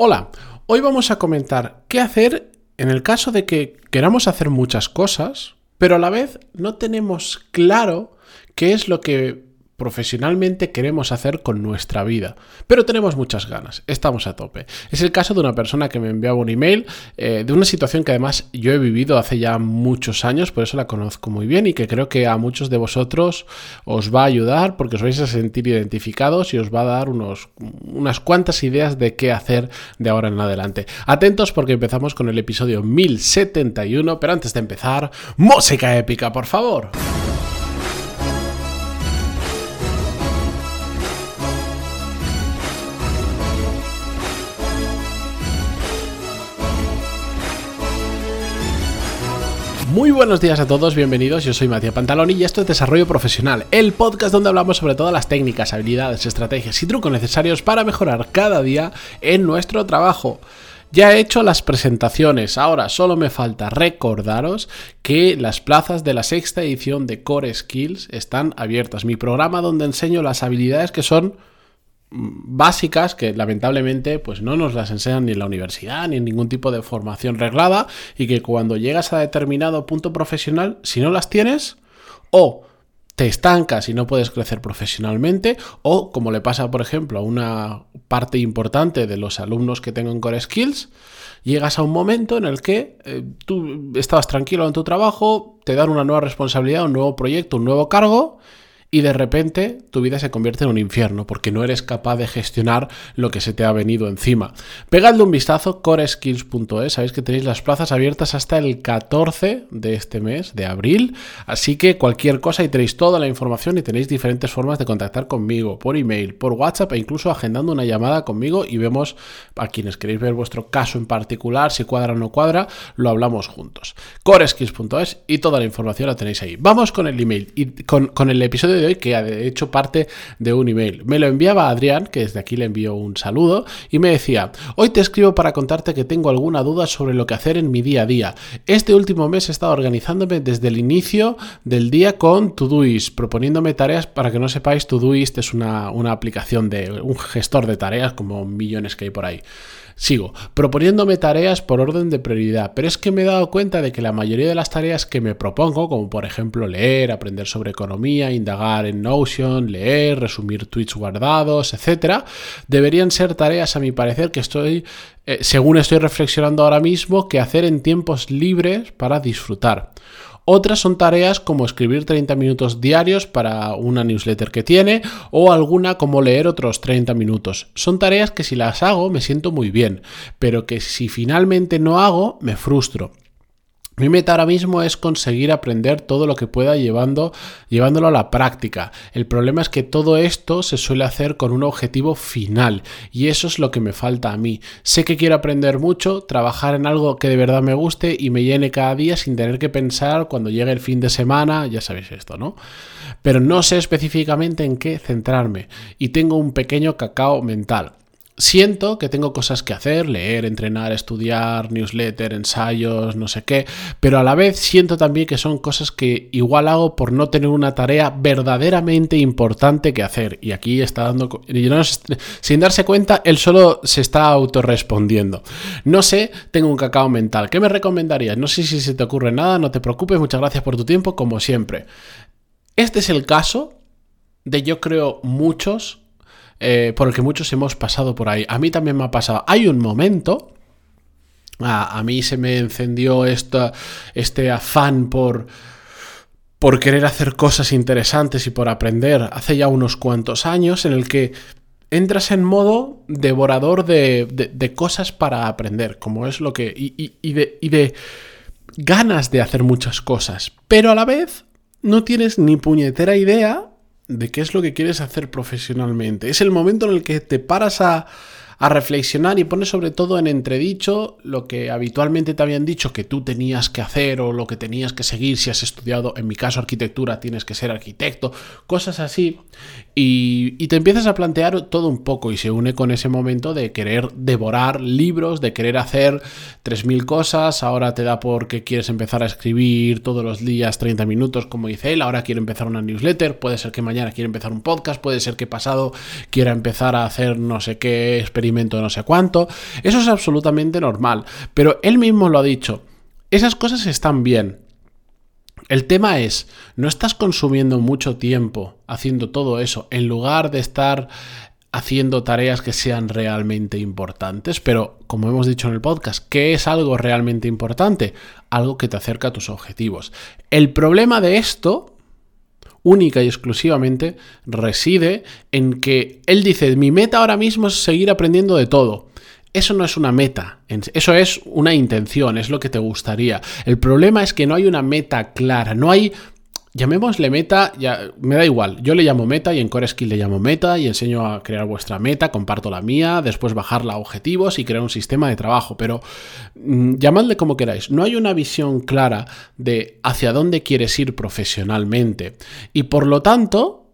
Hola, hoy vamos a comentar qué hacer en el caso de que queramos hacer muchas cosas, pero a la vez no tenemos claro qué es lo que profesionalmente queremos hacer con nuestra vida. Pero tenemos muchas ganas, estamos a tope. Es el caso de una persona que me enviaba un email eh, de una situación que además yo he vivido hace ya muchos años, por eso la conozco muy bien y que creo que a muchos de vosotros os va a ayudar porque os vais a sentir identificados y os va a dar unos, unas cuantas ideas de qué hacer de ahora en adelante. Atentos porque empezamos con el episodio 1071, pero antes de empezar, música épica, por favor. Muy buenos días a todos, bienvenidos. Yo soy Matías Pantaloni y esto es Desarrollo Profesional, el podcast donde hablamos sobre todas las técnicas, habilidades, estrategias y trucos necesarios para mejorar cada día en nuestro trabajo. Ya he hecho las presentaciones, ahora solo me falta recordaros que las plazas de la sexta edición de Core Skills están abiertas. Mi programa donde enseño las habilidades que son básicas que lamentablemente pues no nos las enseñan ni en la universidad ni en ningún tipo de formación reglada y que cuando llegas a determinado punto profesional si no las tienes o te estancas y no puedes crecer profesionalmente o como le pasa por ejemplo a una parte importante de los alumnos que tengo en Core Skills llegas a un momento en el que eh, tú estabas tranquilo en tu trabajo te dan una nueva responsabilidad un nuevo proyecto un nuevo cargo y de repente tu vida se convierte en un infierno porque no eres capaz de gestionar lo que se te ha venido encima. Pegadle un vistazo, coreskills.es, sabéis que tenéis las plazas abiertas hasta el 14 de este mes, de abril, así que cualquier cosa y tenéis toda la información y tenéis diferentes formas de contactar conmigo, por email, por WhatsApp e incluso agendando una llamada conmigo y vemos a quienes queréis ver vuestro caso en particular, si cuadra o no cuadra, lo hablamos juntos. coreskills.es y toda la información la tenéis ahí. Vamos con el email y con, con el episodio de hoy que ha hecho parte de un email. Me lo enviaba Adrián, que desde aquí le envío un saludo, y me decía, hoy te escribo para contarte que tengo alguna duda sobre lo que hacer en mi día a día. Este último mes he estado organizándome desde el inicio del día con Todoist, proponiéndome tareas, para que no sepáis, Todoist es una, una aplicación de un gestor de tareas, como millones que hay por ahí. Sigo, proponiéndome tareas por orden de prioridad, pero es que me he dado cuenta de que la mayoría de las tareas que me propongo, como por ejemplo leer, aprender sobre economía, indagar en Notion, leer, resumir tweets guardados, etc., deberían ser tareas a mi parecer que estoy, eh, según estoy reflexionando ahora mismo, que hacer en tiempos libres para disfrutar. Otras son tareas como escribir 30 minutos diarios para una newsletter que tiene o alguna como leer otros 30 minutos. Son tareas que si las hago me siento muy bien, pero que si finalmente no hago me frustro. Mi meta ahora mismo es conseguir aprender todo lo que pueda llevando, llevándolo a la práctica. El problema es que todo esto se suele hacer con un objetivo final y eso es lo que me falta a mí. Sé que quiero aprender mucho, trabajar en algo que de verdad me guste y me llene cada día sin tener que pensar cuando llegue el fin de semana, ya sabéis esto, ¿no? Pero no sé específicamente en qué centrarme y tengo un pequeño cacao mental. Siento que tengo cosas que hacer, leer, entrenar, estudiar, newsletter, ensayos, no sé qué, pero a la vez siento también que son cosas que igual hago por no tener una tarea verdaderamente importante que hacer. Y aquí está dando... sin darse cuenta, él solo se está autorrespondiendo. No sé, tengo un cacao mental. ¿Qué me recomendarías? No sé si se te ocurre nada, no te preocupes, muchas gracias por tu tiempo, como siempre. Este es el caso de yo creo muchos eh, por el que muchos hemos pasado por ahí. A mí también me ha pasado. Hay un momento, a, mí se me encendió este afán por por querer hacer cosas interesantes y por aprender hace ya unos cuantos años en el que entras en modo devorador de, cosas para aprender, como es lo que... y de ganas de hacer muchas cosas, pero a la vez no tienes ni puñetera idea de qué es lo que quieres hacer profesionalmente. Es el momento en el que te paras a, a reflexionar y pones sobre todo en entredicho lo que habitualmente te habían dicho que tú tenías que hacer o lo que tenías que seguir si has estudiado, en mi caso arquitectura, tienes que ser arquitecto, cosas así. Y, te empiezas a plantear todo un poco y se une con ese momento de querer devorar libros, de querer hacer 3.000 cosas, ahora te da porque quieres empezar a escribir todos los días 30 minutos como dice él, ahora quiere empezar una newsletter, puede ser que mañana quiera empezar un podcast, puede ser que pasado quiera empezar a hacer no sé qué experiencia experimento no sé cuánto. Eso es absolutamente normal. Pero él mismo lo ha dicho. Esas cosas están bien. El tema es, no estás consumiendo mucho tiempo haciendo todo eso en lugar de estar haciendo tareas que sean realmente importantes, pero como hemos dicho en el podcast, ¿qué es algo realmente importante? Algo que te acerca a tus objetivos. El problema de esto, única y exclusivamente, reside en que él dice, mi meta ahora mismo es seguir aprendiendo de todo. Eso no es una meta, eso es una intención, es lo que te gustaría. El problema es que no hay una meta clara, no hay llamémosle meta, ya, me da igual, yo le llamo meta y en Core Skill le llamo meta y enseño a crear vuestra meta, comparto la mía, después bajarla a objetivos y crear un sistema de trabajo, pero mm, llamadle como queráis, no hay una visión clara de hacia dónde quieres ir profesionalmente y por lo tanto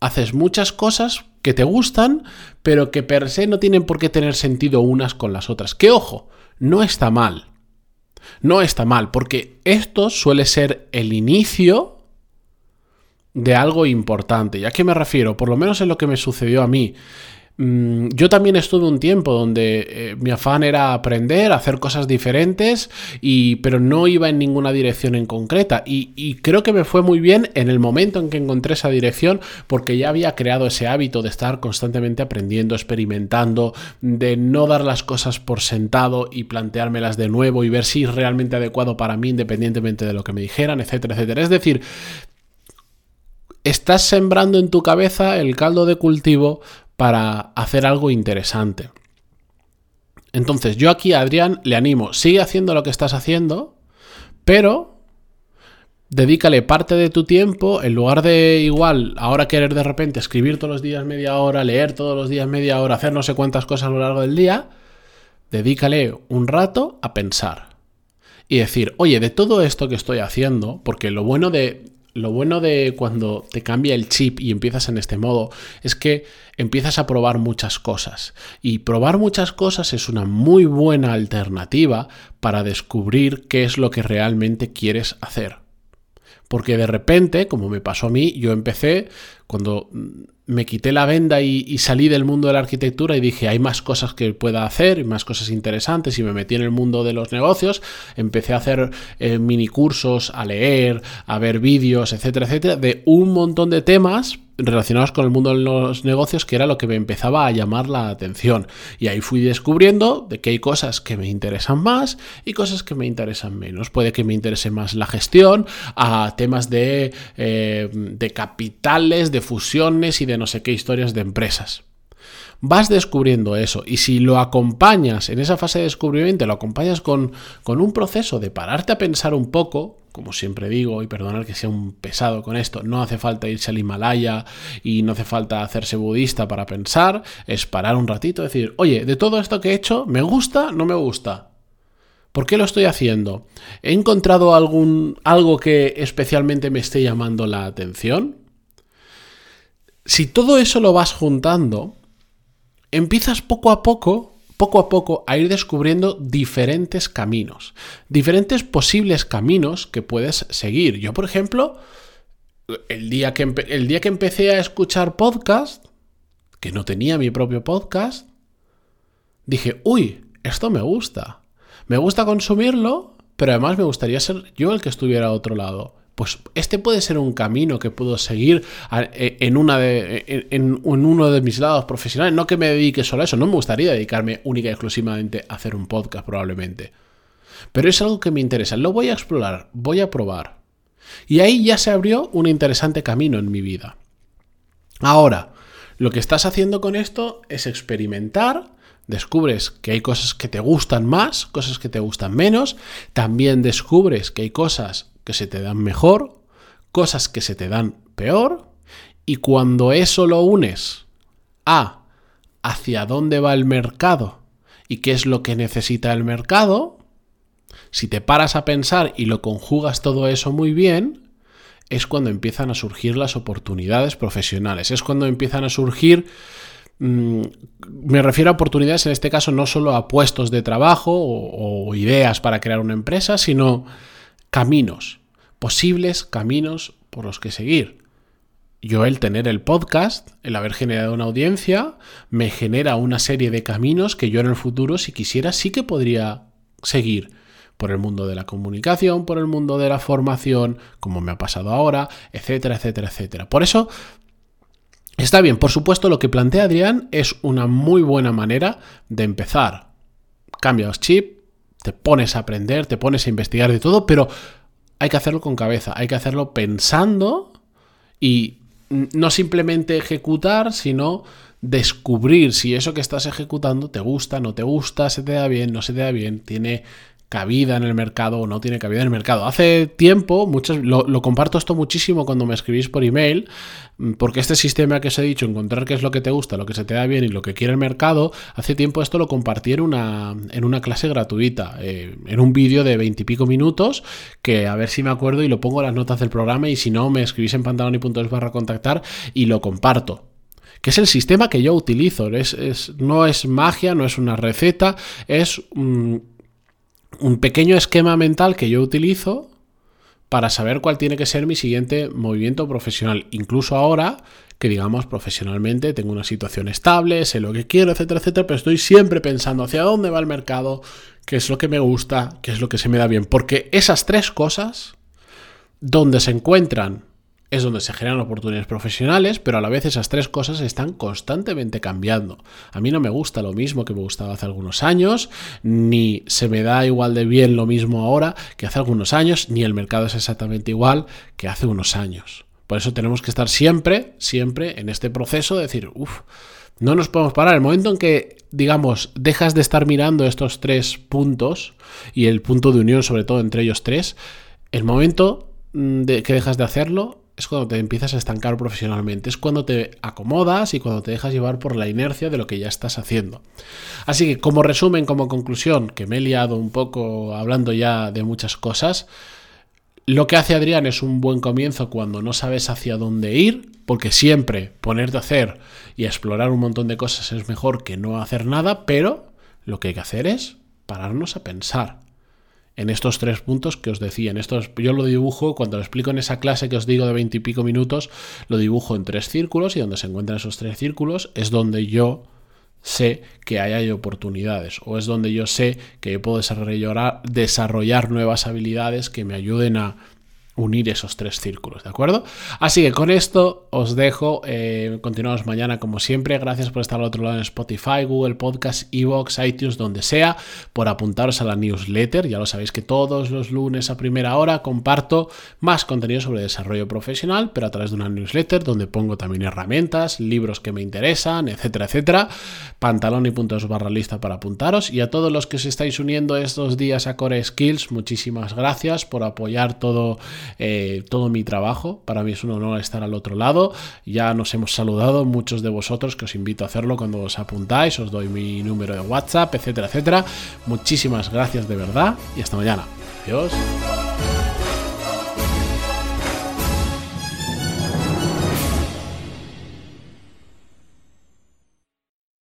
haces muchas cosas que te gustan, pero que per se no tienen por qué tener sentido unas con las otras. Que ojo, no está mal. No está mal, porque esto suele ser el inicio de algo importante. ¿Y a qué me refiero? Por lo menos es lo que me sucedió a mí. Mm, yo también estuve un tiempo donde eh, mi afán era aprender, hacer cosas diferentes, y, pero no iba en ninguna dirección en concreta. Y, y, creo que me fue muy bien en el momento en que encontré esa dirección, porque ya había creado ese hábito de estar constantemente aprendiendo, experimentando, de no dar las cosas por sentado y planteármelas de nuevo y ver si es realmente adecuado para mí, independientemente de lo que me dijeran, etcétera, etcétera. Es decir, estás sembrando en tu cabeza el caldo de cultivo para hacer algo interesante. Entonces, yo aquí Adrián le animo, sigue haciendo lo que estás haciendo, pero dedícale parte de tu tiempo, en lugar de igual, ahora querer de repente escribir todos los días media hora, leer todos los días media hora, hacer no sé cuántas cosas a lo largo del día, dedícale un rato a pensar. Y decir, oye, de todo esto que estoy haciendo, porque lo bueno de lo bueno de cuando te cambia el chip y empiezas en este modo es que empiezas a probar muchas cosas. Y probar muchas cosas es una muy buena alternativa para descubrir qué es lo que realmente quieres hacer. Porque de repente, como me pasó a mí, yo empecé cuando me quité la venda y, salí del mundo de la arquitectura y dije, hay más cosas que pueda hacer y más cosas interesantes y me metí en el mundo de los negocios, empecé a hacer eh, mini cursos, a leer, a ver vídeos, etcétera, etcétera, de un montón de temas relacionados con el mundo de los negocios, que era lo que me empezaba a llamar la atención. Y ahí fui descubriendo de que hay cosas que me interesan más y cosas que me interesan menos. Puede que me interese más la gestión, a temas de, eh, de capitales, de fusiones y de no sé qué historias de empresas vas descubriendo eso. Y si lo acompañas en esa fase de descubrimiento, lo acompañas con, con, un proceso de pararte a pensar un poco, como siempre digo, y perdonar que sea un pesado con esto, no hace falta irse al Himalaya y no hace falta hacerse budista para pensar, es parar un ratito, decir, oye, de todo esto que he hecho, ¿me gusta? ¿No me gusta? ¿Por qué lo estoy haciendo? ¿He encontrado algún, algo que especialmente me esté llamando la atención? Si todo eso lo vas juntando, empiezas poco a poco poco a poco a ir descubriendo diferentes caminos, diferentes posibles caminos que puedes seguir. Yo, por ejemplo, el día que, el día que empecé a escuchar podcast, que no tenía mi propio podcast, dije, uy, esto me gusta. Me gusta consumirlo, pero además me gustaría ser yo el que estuviera a otro lado pues este puede ser un camino que puedo seguir e, en, una de, en, uno de mis lados profesionales. No que me dedique solo a eso, no me gustaría dedicarme única y exclusivamente a hacer un podcast probablemente. Pero es algo que me interesa, lo voy a explorar, voy a probar. Y ahí ya se abrió un interesante camino en mi vida. Ahora, lo que estás haciendo con esto es experimentar, descubres que hay cosas que te gustan más, cosas que te gustan menos, también descubres que hay cosas que se te dan mejor, cosas que se te dan peor, y cuando eso lo unes a hacia dónde va el mercado y qué es lo que necesita el mercado, si te paras a pensar y lo conjugas todo eso muy bien, es cuando empiezan a surgir las oportunidades profesionales, es cuando empiezan a surgir mm, me refiero a oportunidades en este caso no solo a puestos de trabajo o ideas para crear una empresa, sino caminos, posibles caminos por los que seguir. yo el tener el podcast, el haber generado una audiencia, me genera una serie de caminos que yo en el futuro, si quisiera, sí que podría seguir por el mundo de la comunicación, por el mundo de la formación, como me ha pasado ahora, etcétera, etcétera, etcétera. Por eso, está bien, por supuesto, lo que plantea Adrián es una muy buena manera de empezar. Cambias chip, te pones a aprender, te pones a investigar de todo, pero hay que hacerlo con cabeza, hay que hacerlo pensando y no simplemente ejecutar, sino descubrir si eso que estás ejecutando te gusta, no te gusta, se te da bien, no se te da bien, tiene cabida en el mercado o no tiene cabida en el mercado. Hace tiempo, muchos, lo, comparto esto muchísimo cuando me escribís por email, mm, porque este sistema que os he dicho, encontrar qué es lo que te gusta, lo que se te da bien y lo que quiere el mercado, hace tiempo esto lo compartí en una, en una clase gratuita, eh, en un vídeo de veintipico minutos, que a ver si me acuerdo y lo pongo en las notas del programa y si no, me escribís en pantaloni.es barra contactar y lo comparto que es el sistema que yo utilizo. Es, no es magia, no es una receta, es un pequeño esquema mental que yo utilizo para saber cuál tiene que ser mi siguiente movimiento profesional. Incluso ahora que digamos profesionalmente tengo una situación estable, sé lo que quiero, etcétera, etcétera, pero estoy siempre pensando hacia dónde va el mercado, qué es lo que me gusta, qué es lo que se me da bien. Porque esas tres cosas, donde se encuentran es donde se generan oportunidades profesionales, pero a la vez esas tres cosas están constantemente cambiando. A mí no me gusta lo mismo que me gustaba hace algunos años, ni se me da igual de bien lo mismo ahora que hace algunos años, ni el mercado es exactamente igual que hace unos años. Por eso tenemos que estar siempre, siempre en este proceso de decir, uff, no nos podemos parar. El momento en que, digamos, dejas de estar mirando estos tres puntos y el punto de unión sobre todo entre ellos tres, el momento mm, de que dejas de hacerlo es cuando te empiezas a estancar profesionalmente, es cuando te acomodas y cuando te dejas llevar por la inercia de lo que ya estás haciendo. Así que como resumen, como conclusión, que me he liado un poco hablando ya de muchas cosas, lo que hace Adrián es un buen comienzo cuando no sabes hacia dónde ir, porque siempre ponerte a hacer y explorar un montón de cosas es mejor que no hacer nada, pero lo que hay que hacer es pararnos a pensar en estos tres puntos que os decía. En estos, yo lo dibujo, cuando lo explico en esa clase que os digo de veintipico minutos, lo dibujo en tres círculos y donde se encuentran esos tres círculos es donde yo sé que hay oportunidades o es donde yo sé que yo puedo desarrollar, desarrollar nuevas habilidades que me ayuden a unir esos tres círculos, ¿de acuerdo? Así que con esto os dejo, eh, continuamos mañana como siempre, gracias por estar al otro lado en Spotify, Google Podcast, Evox, iTunes, donde sea, por apuntaros a la newsletter, ya lo sabéis que todos los lunes a primera hora comparto más contenido sobre desarrollo profesional, pero a través de una newsletter donde pongo también herramientas, libros que me interesan, etcétera, etcétera, pantalón y puntos barra lista para apuntaros. Y a todos los que os estáis uniendo estos días a Core Skills, muchísimas gracias por apoyar todo eh, todo mi trabajo. Para mí es un honor estar al otro lado. Ya nos hemos saludado muchos de vosotros que os invito a hacerlo cuando os apuntáis. Os doy mi número de WhatsApp, etcétera, etcétera. Muchísimas gracias de verdad y hasta mañana. Adiós.